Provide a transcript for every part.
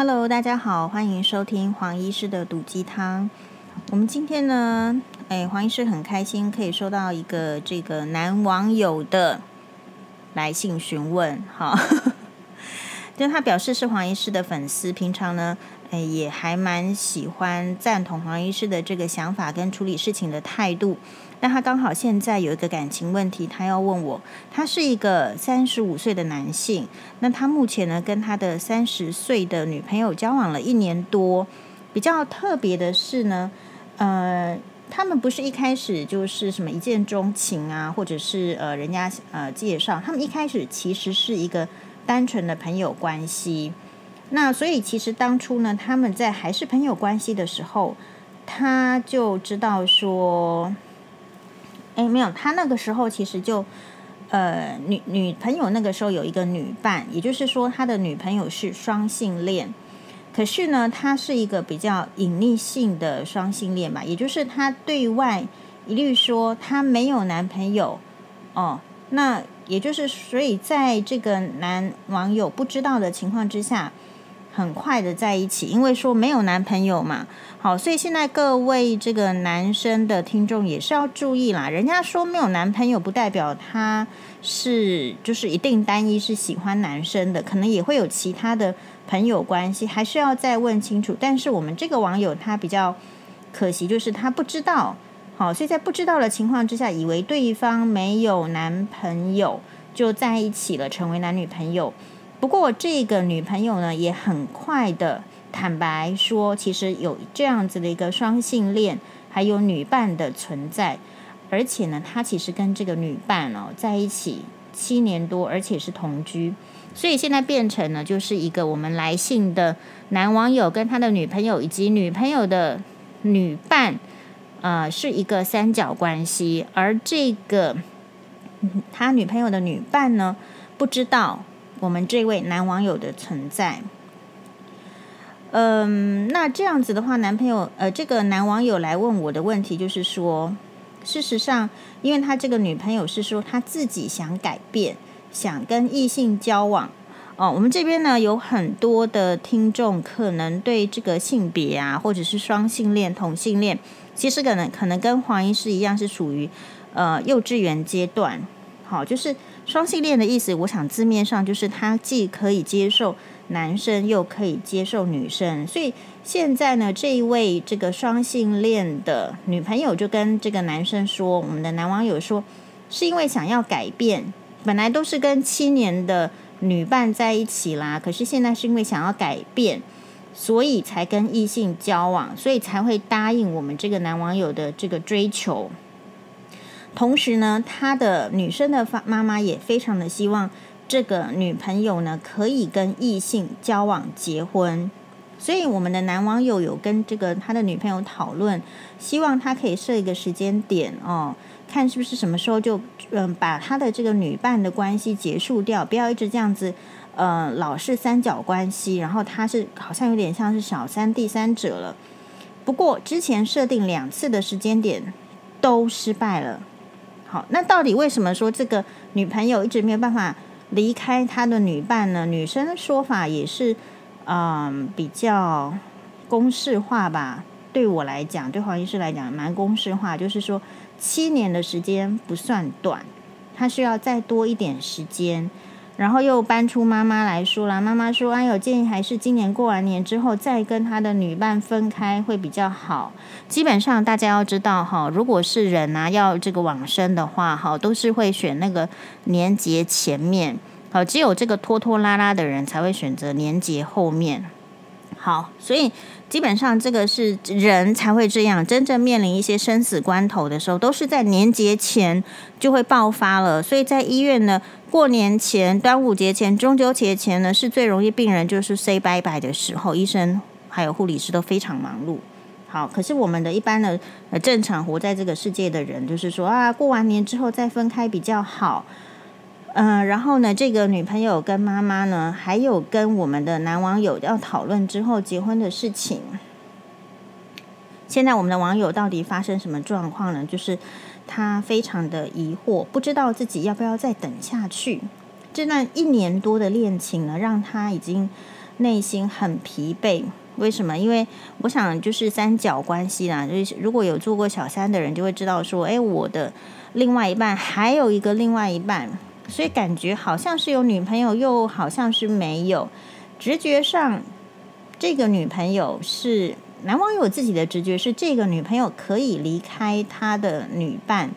Hello，大家好，欢迎收听黄医师的毒鸡汤。我们今天呢，哎，黄医师很开心可以收到一个这个男网友的来信询问，哈，就他表示是黄医师的粉丝，平常呢，哎，也还蛮喜欢赞同黄医师的这个想法跟处理事情的态度。但他刚好现在有一个感情问题，他要问我。他是一个三十五岁的男性，那他目前呢，跟他的三十岁的女朋友交往了一年多。比较特别的是呢，呃，他们不是一开始就是什么一见钟情啊，或者是呃人家呃介绍，他们一开始其实是一个单纯的朋友关系。那所以其实当初呢，他们在还是朋友关系的时候，他就知道说。哎，没有，他那个时候其实就，呃，女女朋友那个时候有一个女伴，也就是说他的女朋友是双性恋，可是呢，他是一个比较隐匿性的双性恋吧，也就是他对外一律说他没有男朋友，哦，那也就是所以在这个男网友不知道的情况之下。很快的在一起，因为说没有男朋友嘛，好，所以现在各位这个男生的听众也是要注意啦。人家说没有男朋友，不代表他是就是一定单一是喜欢男生的，可能也会有其他的朋友关系，还是要再问清楚。但是我们这个网友他比较可惜，就是他不知道，好，所以在不知道的情况之下，以为对方没有男朋友就在一起了，成为男女朋友。不过，这个女朋友呢，也很快的坦白说，其实有这样子的一个双性恋，还有女伴的存在，而且呢，他其实跟这个女伴哦在一起七年多，而且是同居，所以现在变成呢就是一个我们来信的男网友跟他的女朋友以及女朋友的女伴，呃，是一个三角关系，而这个他女朋友的女伴呢，不知道。我们这位男网友的存在，嗯，那这样子的话，男朋友呃，这个男网友来问我的问题就是说，事实上，因为他这个女朋友是说他自己想改变，想跟异性交往哦。我们这边呢有很多的听众，可能对这个性别啊，或者是双性恋、同性恋，其实可能可能跟黄医师一样，是属于呃幼稚园阶段。好，就是双性恋的意思。我想字面上就是他既可以接受男生，又可以接受女生。所以现在呢，这一位这个双性恋的女朋友就跟这个男生说，我们的男网友说，是因为想要改变，本来都是跟七年的女伴在一起啦，可是现在是因为想要改变，所以才跟异性交往，所以才会答应我们这个男网友的这个追求。同时呢，他的女生的妈妈也非常的希望这个女朋友呢可以跟异性交往结婚，所以我们的男网友有跟这个他的女朋友讨论，希望他可以设一个时间点哦，看是不是什么时候就嗯把他的这个女伴的关系结束掉，不要一直这样子，呃，老是三角关系，然后他是好像有点像是小三第三者了。不过之前设定两次的时间点都失败了。好，那到底为什么说这个女朋友一直没有办法离开她的女伴呢？女生的说法也是，嗯，比较公式化吧。对我来讲，对黄医师来讲，蛮公式化，就是说七年的时间不算短，她需要再多一点时间。然后又搬出妈妈来说了，妈妈说：“哎呦，建议还是今年过完年之后再跟他的女伴分开会比较好。”基本上大家要知道哈，如果是人啊要这个往生的话哈，都是会选那个年节前面，好，只有这个拖拖拉拉的人才会选择年节后面。好，所以基本上这个是人才会这样，真正面临一些生死关头的时候，都是在年节前就会爆发了。所以在医院呢。过年前、端午节前、中秋节前呢，是最容易病人就是 say bye bye 的时候，医生还有护理师都非常忙碌。好，可是我们的一般的呃正常活在这个世界的人，就是说啊，过完年之后再分开比较好。嗯、然后呢，这个女朋友跟妈妈呢，还有跟我们的男网友要讨论之后结婚的事情。现在我们的网友到底发生什么状况呢？就是。他非常的疑惑，不知道自己要不要再等下去。这段一年多的恋情呢，让他已经内心很疲惫。为什么？因为我想就是三角关系啦，就是如果有做过小三的人就会知道说，哎，我的另外一半还有一个另外一半，所以感觉好像是有女朋友，又好像是没有。直觉上，这个女朋友是男网友自己的直觉是这个女朋友可以离开他的女伴，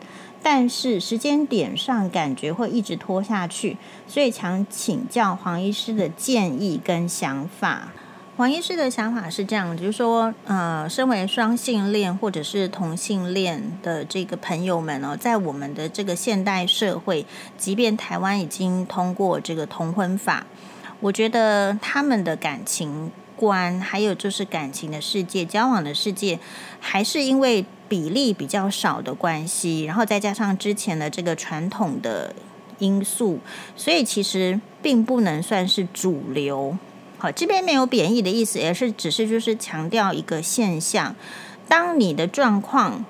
但是时间点上感觉会一直拖下去，所以想请教黄医师的建议跟想法。黄医师的想法是这样，就是说，呃，身为双性恋或者是同性恋的这个朋友们哦，在我们的这个现代社会，即便台湾已经通过这个同婚法，我觉得他们的感情观，还有就是感情的世界、交往的世界，还是因为比例比较少的关系，然后再加上之前的这个传统的因素，所以其实并不能算是主流。好，这边没有贬义的意思，而是只是就是强调一个现象：当你的状况，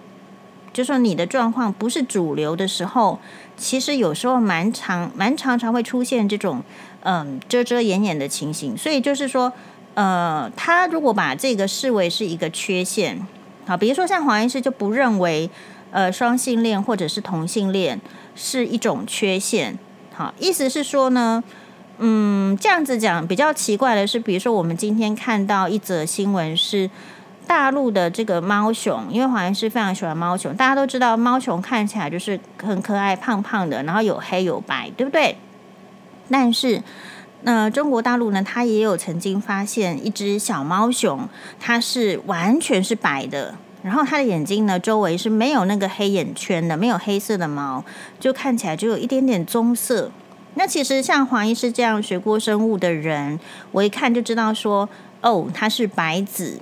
就说你的状况不是主流的时候，其实有时候蛮常、蛮常常会出现这种嗯遮遮掩掩的情形。所以就是说，呃，他如果把这个视为是一个缺陷，好，比如说像黄医师就不认为呃双性恋或者是同性恋是一种缺陷。好，意思是说呢。嗯，这样子讲比较奇怪的是，比如说我们今天看到一则新闻是大陆的这个猫熊，因为黄医师非常喜欢猫熊，大家都知道猫熊看起来就是很可爱、胖胖的，然后有黑有白，对不对？但是，那、中国大陆呢，它也有曾经发现一只小猫熊，它是完全是白的，然后它的眼睛呢周围是没有那个黑眼圈的，没有黑色的毛，就看起来就有一点点棕色。那其实像黄医师这样学过生物的人，我一看就知道说，哦，它是白子。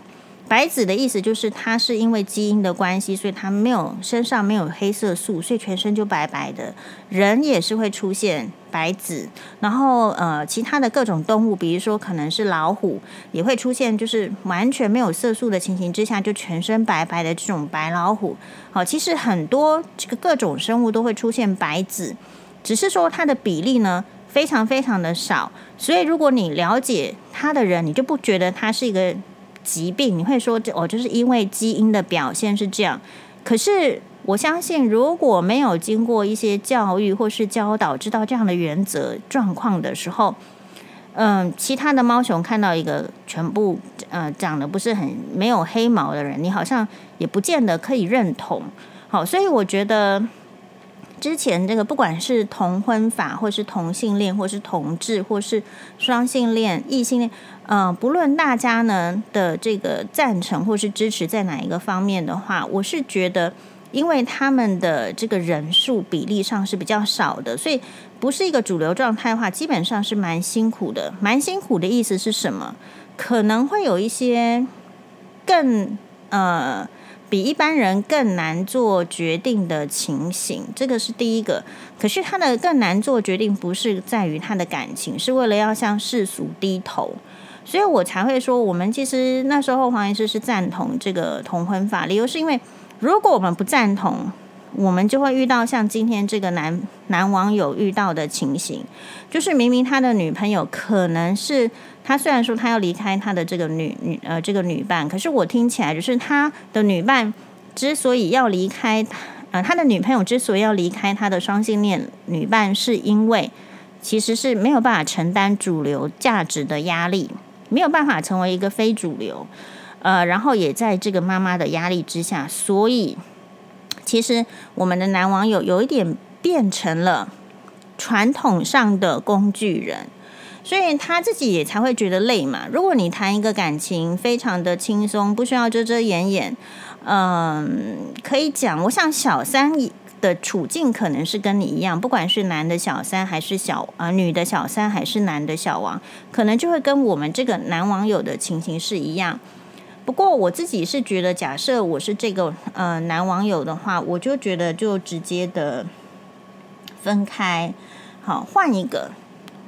白子的意思就是它是因为基因的关系，所以它没有身上没有黑色素，所以全身就白白的。人也是会出现白子，然后呃，其他的各种动物，比如说可能是老虎，也会出现就是完全没有色素的情形之下，就全身白白的这种白老虎。好，其实很多这个各种生物都会出现白子。只是说它的比例呢，非常非常的少，所以如果你了解它的人，你就不觉得它是一个疾病，你会说这哦，就是因为基因的表现是这样。可是我相信，如果没有经过一些教育或是教导，知道这样的原则状况的时候，嗯，其他的猫熊看到一个全部呃长得不是很没有黑毛的人，你好像也不见得可以认同。好，所以我觉得。之前这个不管是同婚法，或是同性恋，或是同志，或是双性恋、异性恋，呃，不论大家呢的这个赞成或是支持在哪一个方面的话，我是觉得，因为他们的这个人数比例上是比较少的，所以不是一个主流状态的话，基本上是蛮辛苦的。蛮辛苦的意思是什么？可能会有一些更呃。比一般人更难做决定的情形，这个是第一个。可是他的更难做决定，不是在于他的感情，是为了要向世俗低头，所以我才会说，我们其实那时候黄医师是赞同这个同婚法，理由是因为如果我们不赞同，我们就会遇到像今天这个男男网友遇到的情形，就是明明他的女朋友可能是。他虽然说他要离开他的这个女女呃这个女伴，可是我听起来就是他的女伴之所以要离开，呃他的女朋友之所以要离开他的双性恋女伴，是因为其实是没有办法承担主流价值的压力，没有办法成为一个非主流，呃，然后也在这个妈妈的压力之下，所以其实我们的男网友有一点变成了传统上的工具人。所以他自己也才会觉得累嘛。如果你谈一个感情非常的轻松，不需要遮遮掩掩，嗯，可以讲。我想小三的处境可能是跟你一样，不管是男的小三还是小啊、呃、女的小三还是男的小王，可能就会跟我们这个男网友的情形是一样。不过我自己是觉得，假设我是这个呃男网友的话，我就觉得就直接的分开，好，换一个。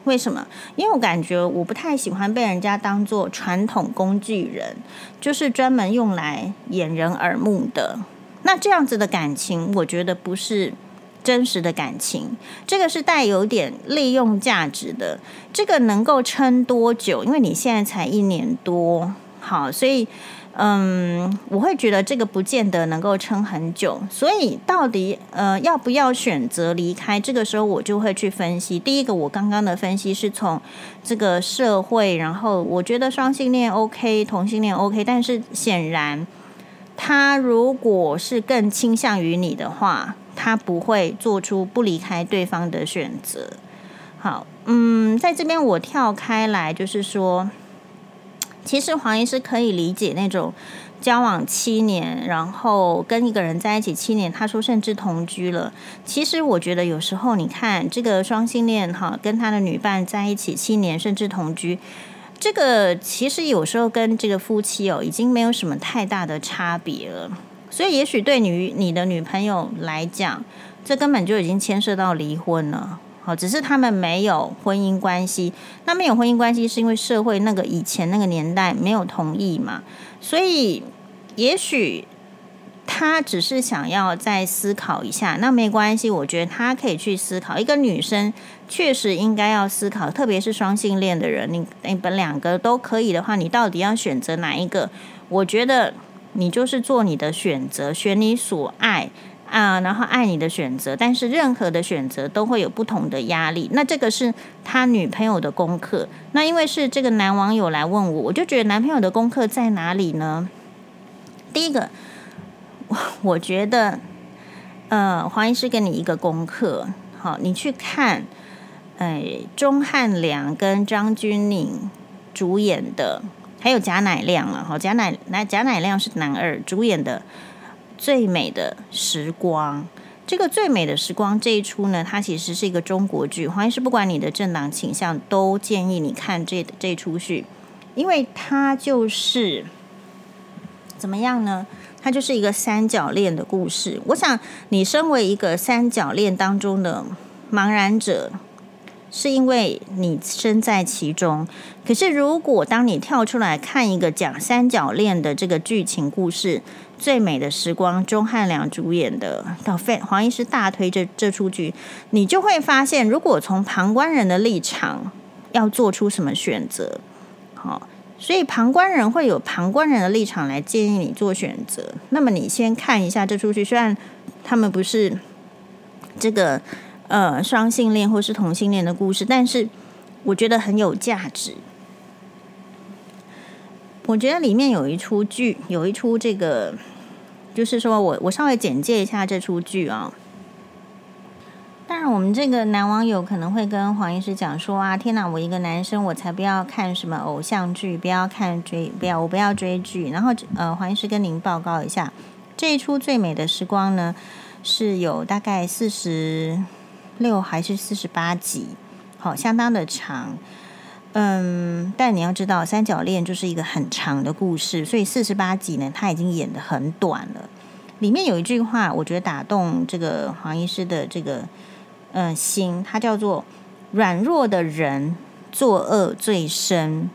为什么？因为我感觉我不太喜欢被人家当做传统工具人，就是专门用来掩人耳目的。那这样子的感情，我觉得不是真实的感情，这个是带有点利用价值的。这个能够撑多久？因为你现在才一年多，好，所以嗯，我会觉得这个不见得能够撑很久。所以到底呃要不要选择离开？这个时候我就会去分析。第一个，我刚刚的分析是从这个社会，然后我觉得双性恋 OK，同性恋 OK，但是显然他如果是更倾向于你的话。他不会做出不离开对方的选择。好，嗯，在这边我跳开来，就是说，其实黄医师可以理解那种交往七年，然后跟一个人在一起七年，他说甚至同居了。其实我觉得有时候你看这个双性恋哈，跟他的女伴在一起七年甚至同居，这个其实有时候跟这个夫妻哦已经没有什么太大的差别了。所以，也许对女你的女朋友来讲，这根本就已经牵涉到离婚了。好，只是他们没有婚姻关系。那没有婚姻关系，是因为社会那个以前那个年代没有同意嘛？所以，也许他只是想要再思考一下。那没关系，我觉得他可以去思考。一个女生确实应该要思考，特别是双性恋的人，你你们两个都可以的话，你到底要选择哪一个？我觉得。你就是做你的选择，选你所爱啊，然后爱你的选择。但是任何的选择都会有不同的压力。那这个是他女朋友的功课。那因为是这个男网友来问我，我就觉得男朋友的功课在哪里呢？第一个，我我觉得，呃，黄医师给你一个功课，好，你去看，哎，钟汉良跟张钧甯主演的。还有贾乃亮了哈，贾乃乃贾乃亮是男二主演的《最美的时光》。这个《最美的时光》这一出呢，它其实是一个中国剧。黄医师不管你的政党倾向，都建议你看这这出剧，因为它就是怎么样呢？它就是一个三角恋的故事。我想你身为一个三角恋当中的茫然者。是因为你身在其中，可是如果当你跳出来看一个讲三角恋的这个剧情故事，《最美的时光》，钟汉良主演的，到非黄医师大推这这出剧，你就会发现，如果从旁观人的立场要做出什么选择，好，所以旁观人会有旁观人的立场来建议你做选择。那么你先看一下这出剧，虽然他们不是这个。呃，双性恋或是同性恋的故事，但是我觉得很有价值。我觉得里面有一出剧，有一出这个，就是说我我稍微简介一下这出剧啊。当然，我们这个男网友可能会跟黄医师讲说啊，天哪，我一个男生，我才不要看什么偶像剧，不要看追，不要我不要追剧。然后呃，黄医师跟您报告一下，这一出最美的时光呢，是有大概四十。六还是四十八集，好，相当的长。嗯，但你要知道，三角恋就是一个很长的故事，所以四十八集呢，他已经演得很短了。里面有一句话，我觉得打动这个黄医师的这个嗯心，它叫做“软弱的人作恶最深”，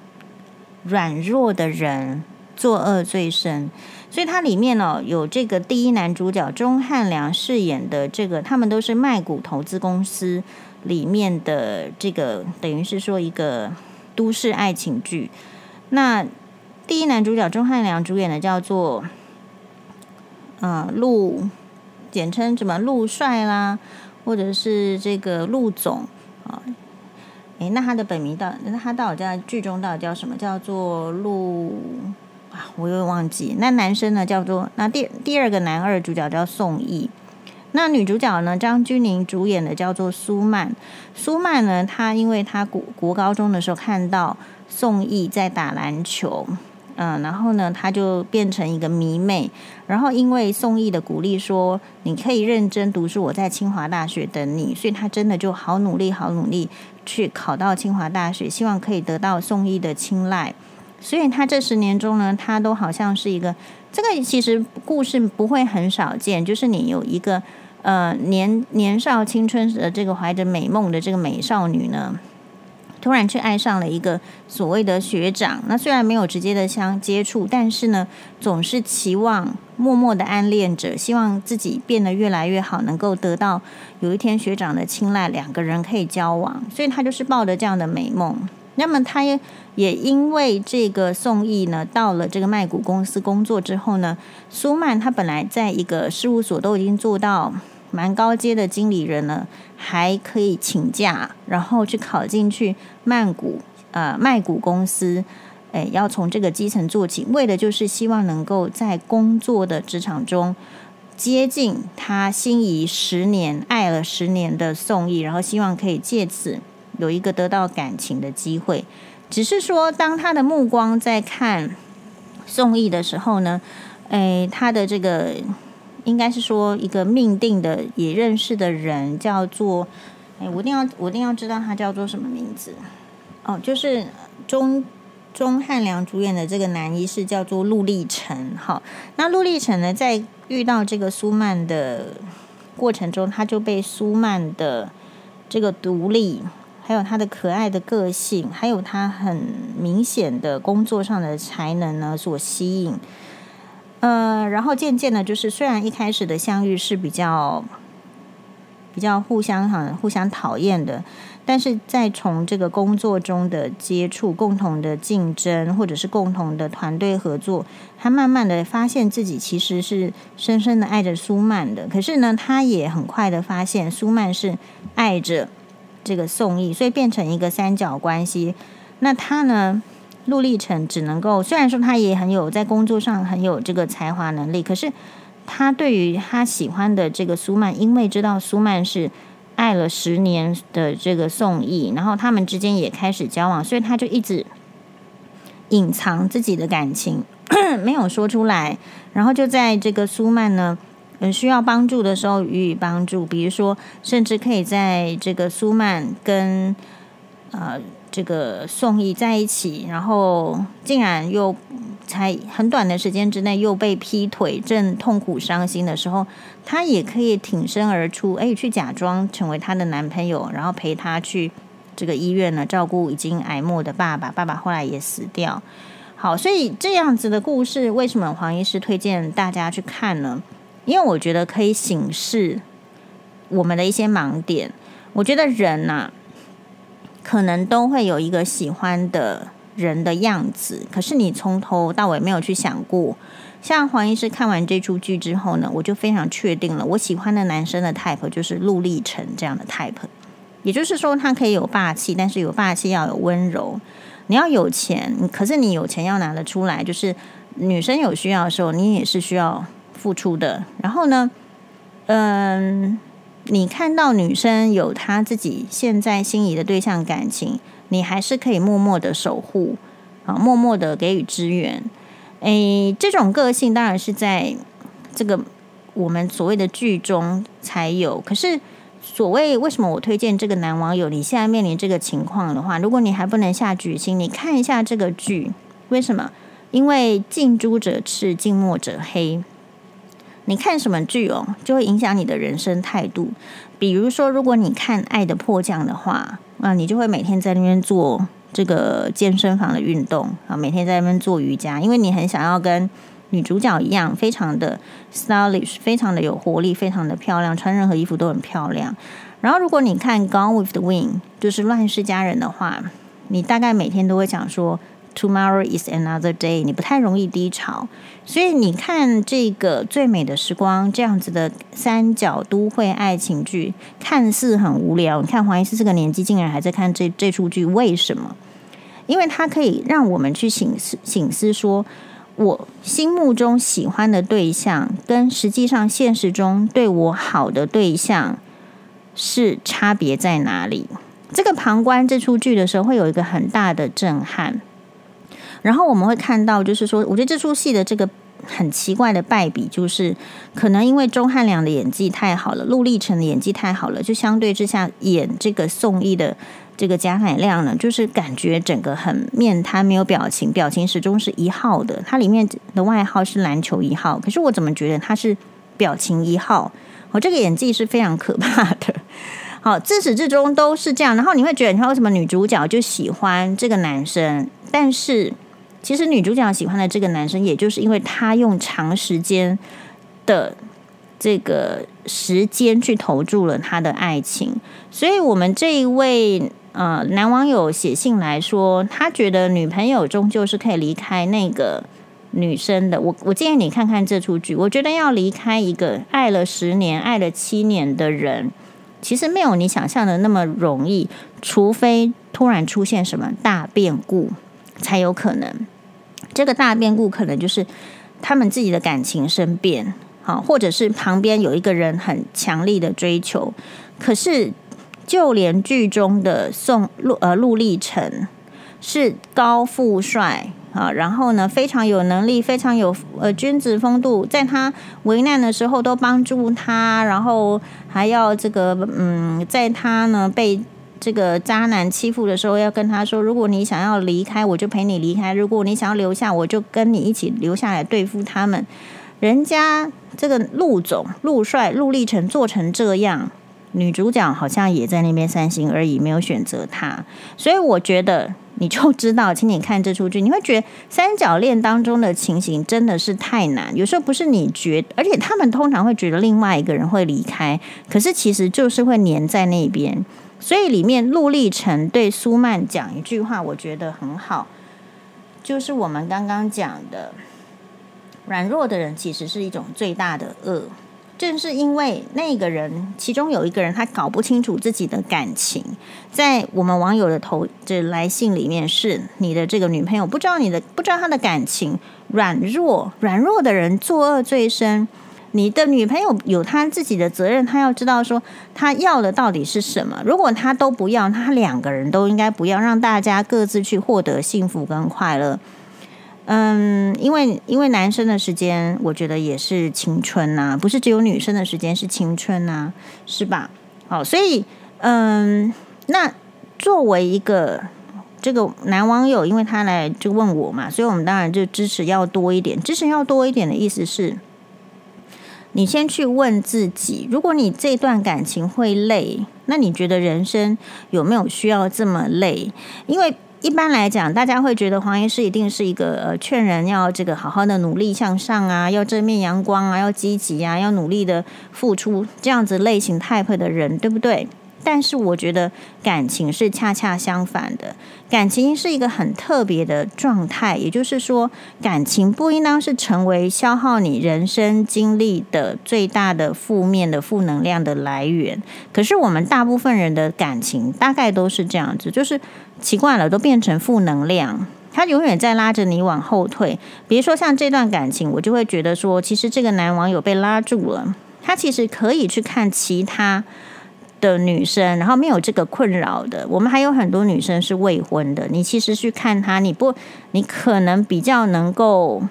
软弱的人作恶最深。所以它里面呢、哦、有这个第一男主角钟汉良饰演的这个，他们都是麦股投资公司里面的这个，等于是说一个都市爱情剧。那第一男主角钟汉良主演的叫做，嗯、陆，简称什么陆帅啦，或者是这个陆总啊？诶，那他的本名到，那他到底在剧中到底叫什么？叫做陆啊。我又忘记，那男生呢叫做那第第二个男二主角叫宋轶，那女主角呢张钧甯主演的叫做苏曼。苏曼呢，她因为她国国高中的时候看到宋轶在打篮球，嗯，然后呢，她就变成一个迷妹。然后因为宋轶的鼓励说你可以认真读书，我在清华大学等你，所以她真的就好努力，好努力去考到清华大学，希望可以得到宋轶的青睐。所以她这十年中呢，她都好像是一个，这个其实故事不会很少见，就是你有一个呃年年少青春的这个怀着美梦的这个美少女呢，突然却爱上了一个所谓的学长。那虽然没有直接的相接触，但是呢，总是期望默默的暗恋着，希望自己变得越来越好，能够得到有一天学长的青睐，两个人可以交往。所以他就是抱着这样的美梦。那么他也也因为这个宋軼呢，到了这个麦谷公司工作之后呢，苏曼他本来在一个事务所都已经做到蛮高阶的经理人呢，还可以请假，然后去考进去曼谷呃麦谷公司。诶，要从这个基层做起，为的就是希望能够在工作的职场中接近他心仪十年、爱了十年的宋軼，然后希望可以借此有一个得到感情的机会。只是说，当他的目光在看宋軼的时候呢，诶，他的这个应该是说一个命定的也认识的人叫做，诶，我一定要我一定要知道他叫做什么名字哦，就是中。钟汉良主演的这个男一是叫做陆励成，好，那陆励成呢，在遇到这个苏曼的过程中，他就被苏曼的这个独立，还有他的可爱的个性，还有他很明显的工作上的才能呢所吸引，呃，然后渐渐的，就是虽然一开始的相遇是比较比较互相很互相讨厌的。但是在从这个工作中的接触、共同的竞争，或者是共同的团队合作，他慢慢的发现自己其实是深深的爱着苏曼的。可是呢，他也很快的发现苏曼是爱着这个宋軼，所以变成一个三角关系。那他呢，陆励成只能够，虽然说他也很有在工作上很有这个才华能力，可是他对于他喜欢的这个苏曼，因为知道苏曼是。爱了十年的这个宋軼，然后他们之间也开始交往，所以他就一直隐藏自己的感情，没有说出来。然后就在这个苏曼呢，嗯，需要帮助的时候予以帮助，比如说，甚至可以在这个苏曼跟呃这个宋軼在一起，然后竟然又。才很短的时间之内又被劈腿，正痛苦伤心的时候，他也可以挺身而出，哎，去假装成为他的男朋友，然后陪他去这个医院呢，照顾已经癌末的爸爸。爸爸后来也死掉。好，所以这样子的故事，为什么黄医师推荐大家去看呢？因为我觉得可以醒视我们的一些盲点。我觉得人呐、可能都会有一个喜欢的。人的样子，可是你从头到尾没有去想过。像黄医师看完这出剧之后呢，我就非常确定了，我喜欢的男生的 type 就是陆励成这样的 type。也就是说，他可以有霸气，但是有霸气要有温柔。你要有钱，可是你有钱要拿得出来，就是女生有需要的时候，你也是需要付出的。然后呢，嗯，你看到女生有她自己现在心仪的对象感情。你还是可以默默的守护，啊，默默的给予支援。诶，这种个性当然是在这个我们所谓的剧中才有。可是，所谓为什么我推荐这个男网友？你现在面临这个情况的话，如果你还不能下决心，你看一下这个剧。为什么？因为近朱者赤，近墨者黑。你看什么剧哦，就会影响你的人生态度。比如说，如果你看《爱的迫降》的话。啊，你就会每天在那边做这个健身房的运动啊，每天在那边做瑜伽，因为你很想要跟女主角一样，非常的 stylish，非常的有活力，非常的漂亮，穿任何衣服都很漂亮。然后，如果你看《Gone with the Wind》，就是《乱世佳人》的话，你大概每天都会想说。Tomorrow is another day，你不太容易低潮，所以你看这个最美的时光这样子的三角都会爱情剧，看似很无聊。你看黄医师这个年纪竟然还在看这这出剧，为什么？因为它可以让我们去醒思醒思，说我心目中喜欢的对象跟实际上现实中对我好的对象是差别在哪里？这个旁观这出剧的时候，会有一个很大的震撼。然后我们会看到，就是说，我觉得这出戏的这个很奇怪的败笔，就是可能因为钟汉良的演技太好了，陆励成的演技太好了，就相对之下演这个宋轶的这个贾乃亮呢，就是感觉整个很面瘫，没有表情，表情始终是一号的。他里面的外号是篮球一号，可是我怎么觉得他是表情一号？我这个演技是非常可怕的。好，自始至终都是这样。然后你会觉得，你看为什么女主角就喜欢这个男生，但是。其实女主角喜欢的这个男生，也就是因为他用长时间的这个时间去投注了他的爱情，所以我们这一位呃男网友写信来说，他觉得女朋友终究是可以离开那个女生的。我我建议你看看这出剧，我觉得要离开一个爱了十年、爱了七年的人，其实没有你想象的那么容易，除非突然出现什么大变故才有可能。这个大变故可能就是他们自己的感情生变。好，或者是旁边有一个人很强力的追求，可是就连剧中的宋陆呃陆励成是高富帅啊，然后呢非常有能力，非常有呃君子风度，在他危难的时候都帮助他，然后还要这个嗯，在他呢被这个渣男欺负的时候，要跟他说，如果你想要离开，我就陪你离开；如果你想要留下，我就跟你一起留下来对付他们。人家这个陆总、陆帅、陆励成做成这样，女主角好像也在那边三心二意，没有选择他。所以我觉得你就知道，请你看这出剧，你会觉得三角恋当中的情形真的是太难。有时候不是你觉得，而且他们通常会觉得另外一个人会离开，可是其实就是会黏在那边。所以里面陆励成对苏曼讲一句话，我觉得很好，就是我们刚刚讲的。软弱的人其实是一种最大的恶，正是因为那个人，其中有一个人他搞不清楚自己的感情，在我们网友的投这来信里面，是你的这个女朋友不知道你的不知道她的感情，软弱软弱的人作恶最深。你的女朋友有她自己的责任，她要知道说她要的到底是什么。如果她都不要，她两个人都应该不要，让大家各自去获得幸福跟快乐。嗯，因为因为男生的时间，我觉得也是青春呐、不是只有女生的时间是青春呐、是吧？好，所以嗯，那作为一个这个男网友，因为他来就问我嘛，所以我们当然就支持要多一点，支持要多一点的意思是，你先去问自己，如果你这段感情会累，那你觉得人生有没有需要这么累？因为一般来讲，大家会觉得黄医师一定是一个呃劝人要这个好好的努力向上啊，要正面阳光啊，要积极啊，要努力的付出这样子类型 type 的人，对不对？但是我觉得感情是恰恰相反的，感情是一个很特别的状态，也就是说，感情不应当是成为消耗你人生精力的最大的负面的负能量的来源。可是我们大部分人的感情大概都是这样子，就是奇怪了，都变成负能量，他永远在拉着你往后退。比如说像这段感情，我就会觉得说，其实这个男网友被拉住了，他其实可以去看其他。的女生，然后没有这个困扰的，我们还有很多女生是未婚的。你其实去看她，你不，你可能比较能够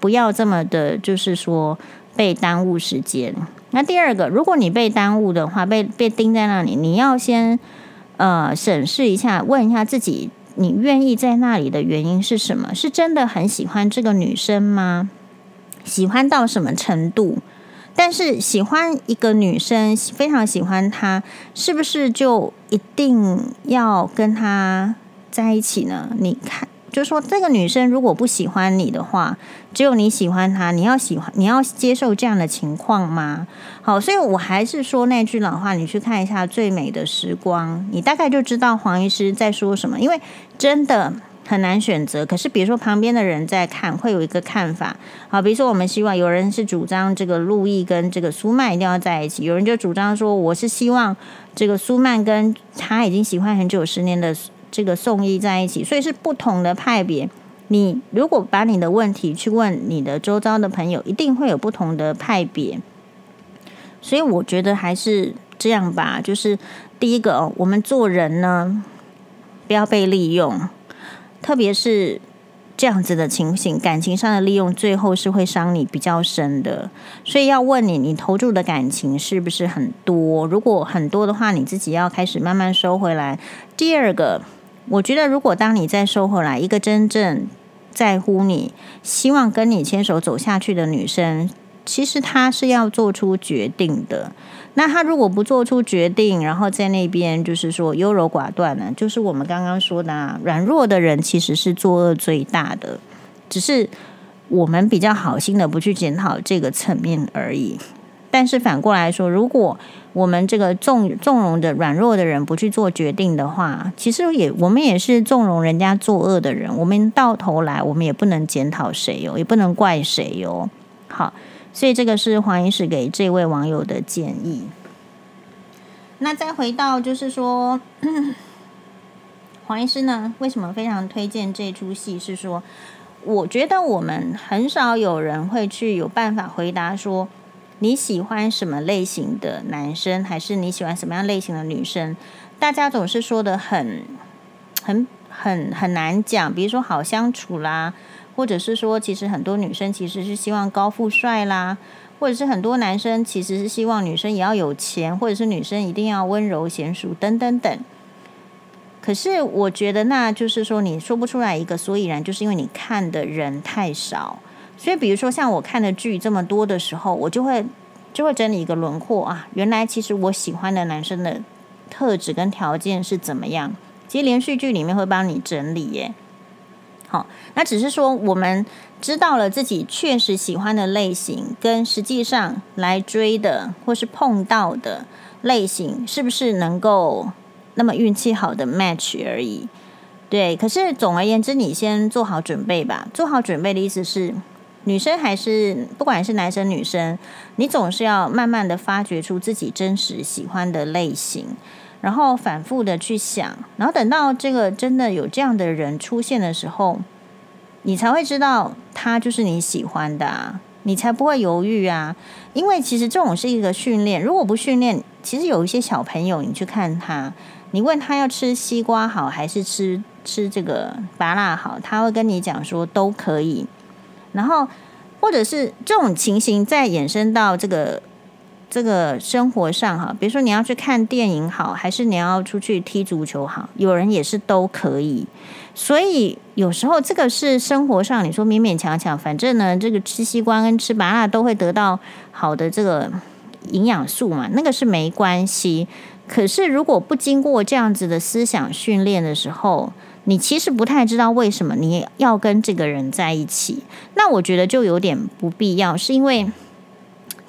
不要这么的，就是说被耽误时间。那第二个，如果你被耽误的话，被被钉在那里，你要先呃审视一下，问一下自己，你愿意在那里的原因是什么？是真的很喜欢这个女生吗？喜欢到什么程度？但是喜欢一个女生，非常喜欢她，是不是就一定要跟她在一起呢？你看，就是说这个女生如果不喜欢你的话，只有你喜欢她，你要喜欢，你要接受这样的情况吗？好，所以我还是说那句老话，你去看一下《最美的时光》，你大概就知道黄医师在说什么，因为真的。很难选择，可是比如说旁边的人在看，会有一个看法。好，比如说我们希望有人是主张这个陆毅跟这个苏曼一定要在一起，有人就主张说我是希望这个苏曼跟他已经喜欢很久十年的这个宋毅在一起，所以是不同的派别。你如果把你的问题去问你的周遭的朋友，一定会有不同的派别。所以我觉得还是这样吧，就是第一个哦，我们做人呢，不要被利用。特别是这样子的情形，感情上的利用，最后是会伤你比较深的。所以要问你，你投注的感情是不是很多？如果很多的话，你自己要开始慢慢收回来。第二个，我觉得如果当你再收回来，一个真正在乎你、希望跟你牵手走下去的女生，其实她是要做出决定的。那他如果不做出决定，然后在那边就是说优柔寡断呢？就是我们刚刚说的啊，软弱的人其实是作恶最大的。只是我们比较好心的不去检讨这个层面而已。但是反过来说，如果我们这个纵纵容的软弱的人不去做决定的话，其实也我们也是纵容人家作恶的人。我们到头来，我们也不能检讨谁哟，也不能怪谁哟。好，所以这个是黄医师给这位网友的建议。那再回到就是说，黄医师呢，为什么非常推荐这出戏？是说，我觉得我们很少有人会去有办法回答说。你喜欢什么类型的男生，还是你喜欢什么样类型的女生？大家总是说的很、很、很很难讲。比如说好相处啦，或者是说，其实很多女生其实是希望高富帅啦，或者是很多男生其实是希望女生也要有钱，或者是女生一定要温柔贤淑等等等。可是我觉得，那就是说你说不出来一个所以然，就是因为你看的人太少。所以，比如说像我看的剧这么多的时候，我就会就会整理一个轮廓啊。原来其实我喜欢的男生的特质跟条件是怎么样？其实连续剧里面会帮你整理耶。那只是说我们知道了自己确实喜欢的类型，跟实际上来追的或是碰到的类型，是不是能够那么运气好的 match 而已。对，可是总而言之，你先做好准备吧。做好准备的意思是。女生还是不管是男生女生，你总是要慢慢的发掘出自己真实喜欢的类型，然后反复的去想，然后等到这个真的有这样的人出现的时候，你才会知道他就是你喜欢的啊，你才不会犹豫啊。因为其实这种是一个训练，如果不训练，其实有一些小朋友，你去看他，你问他要吃西瓜好还是吃吃这个芭辣好，他会跟你讲说都可以。然后，或者是这种情形再衍生到这个这个生活上哈，比如说你要去看电影好，还是你要出去踢足球好，有人也是都可以。所以有时候这个是生活上，你说勉勉强强，反正呢，这个吃西瓜跟吃麻辣都会得到好的这个营养素嘛，那个是没关系。可是如果不经过这样子的思想训练的时候，你其实不太知道为什么你要跟这个人在一起，那我觉得就有点不必要，是因为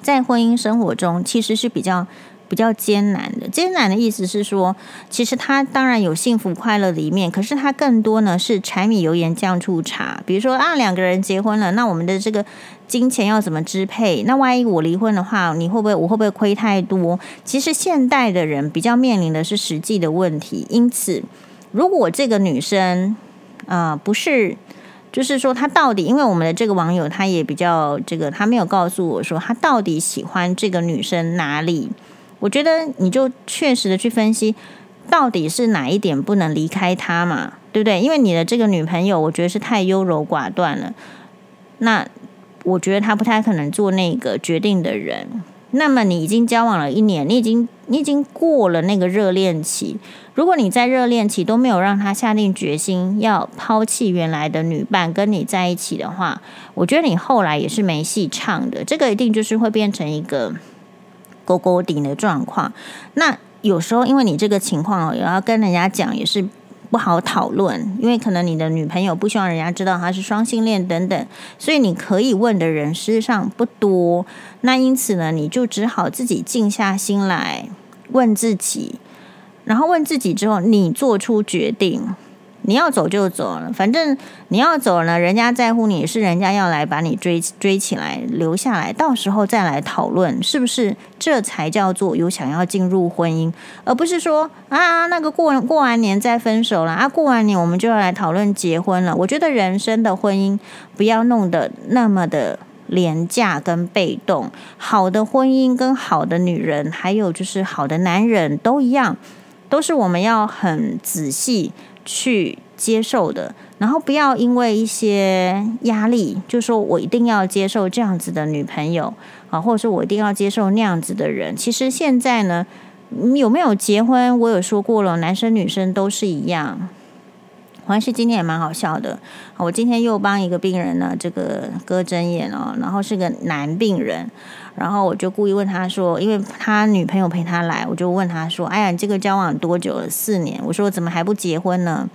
在婚姻生活中其实是比较比较艰难的。艰难的意思是说，其实他当然有幸福快乐的一面，可是他更多呢是柴米油盐酱醋茶。比如说啊，两个人结婚了，那我们的这个金钱要怎么支配？那万一我离婚的话，你会不会我会不会亏太多？其实现代的人比较面临的是实际的问题，因此。如果这个女生，啊、不是，就是说他到底，因为我们的这个网友他也比较这个，他没有告诉我说他到底喜欢这个女生哪里。我觉得你就确实的去分析，到底是哪一点不能离开他嘛，对不对？因为你的这个女朋友，我觉得是太优柔寡断了。那我觉得她不太可能做那个决定的人。那么你已经交往了一年，你已经你已经过了那个热恋期。如果你在热恋期都没有让他下定决心要抛弃原来的女伴跟你在一起的话，我觉得你后来也是没戏唱的。这个一定就是会变成一个勾勾顶的状况。那有时候因为你这个情况，也要跟人家讲也是不好讨论，因为可能你的女朋友不希望人家知道她是双性恋等等，所以你可以问的人事实上不多。那因此呢，你就只好自己静下心来问自己。然后问自己之后，你做出决定，你要走就走了，反正你要走了，人家在乎你是人家要来把你追追起来留下来，到时候再来讨论是不是这才叫做有想要进入婚姻，而不是说啊那个过过完年再分手了啊，过完年我们就要来讨论结婚了。我觉得人生的婚姻不要弄得那么的廉价跟被动，好的婚姻跟好的女人，还有就是好的男人都一样。都是我们要很仔细去接受的，然后不要因为一些压力，就说我一定要接受这样子的女朋友啊，或者说我一定要接受那样子的人。其实现在呢，有没有结婚，我有说过了，男生女生都是一样。黄医师今天也蛮好笑的，我今天又帮一个病人呢，这个割针眼哦，然后是个男病人。然后我就故意问他说，因为他女朋友陪他来，我就问他说：“哎呀，你这个交往多久了？四年。”我说：“怎么还不结婚呢？”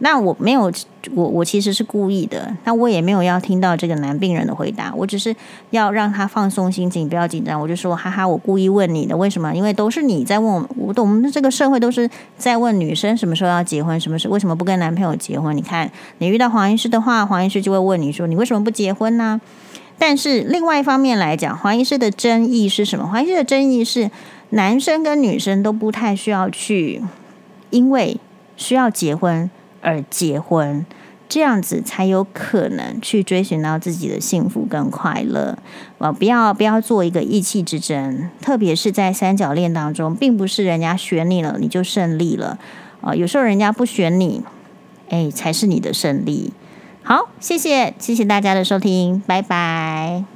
那我没有，我我其实是故意的，那我也没有要听到这个男病人的回答，我只是要让他放松心情，不要紧张。我就说，哈哈，我故意问你的，为什么？因为都是你在问我，我们这个社会都是在问女生什么时候要结婚，什么时为什么不跟男朋友结婚？你看，你遇到黄医师的话，黄医师就会问你说，你为什么不结婚呢？但是另外一方面来讲，黄医师的争议是什么？黄医师的争议是，男生跟女生都不太需要去，因为需要结婚。而结婚，这样子才有可能去追寻到自己的幸福跟快乐。啊，不要不要做一个意气之争，特别是在三角恋当中，并不是人家选你了你就胜利了啊。有时候人家不选你，哎，才是你的胜利。好，谢谢谢谢大家的收听，拜拜。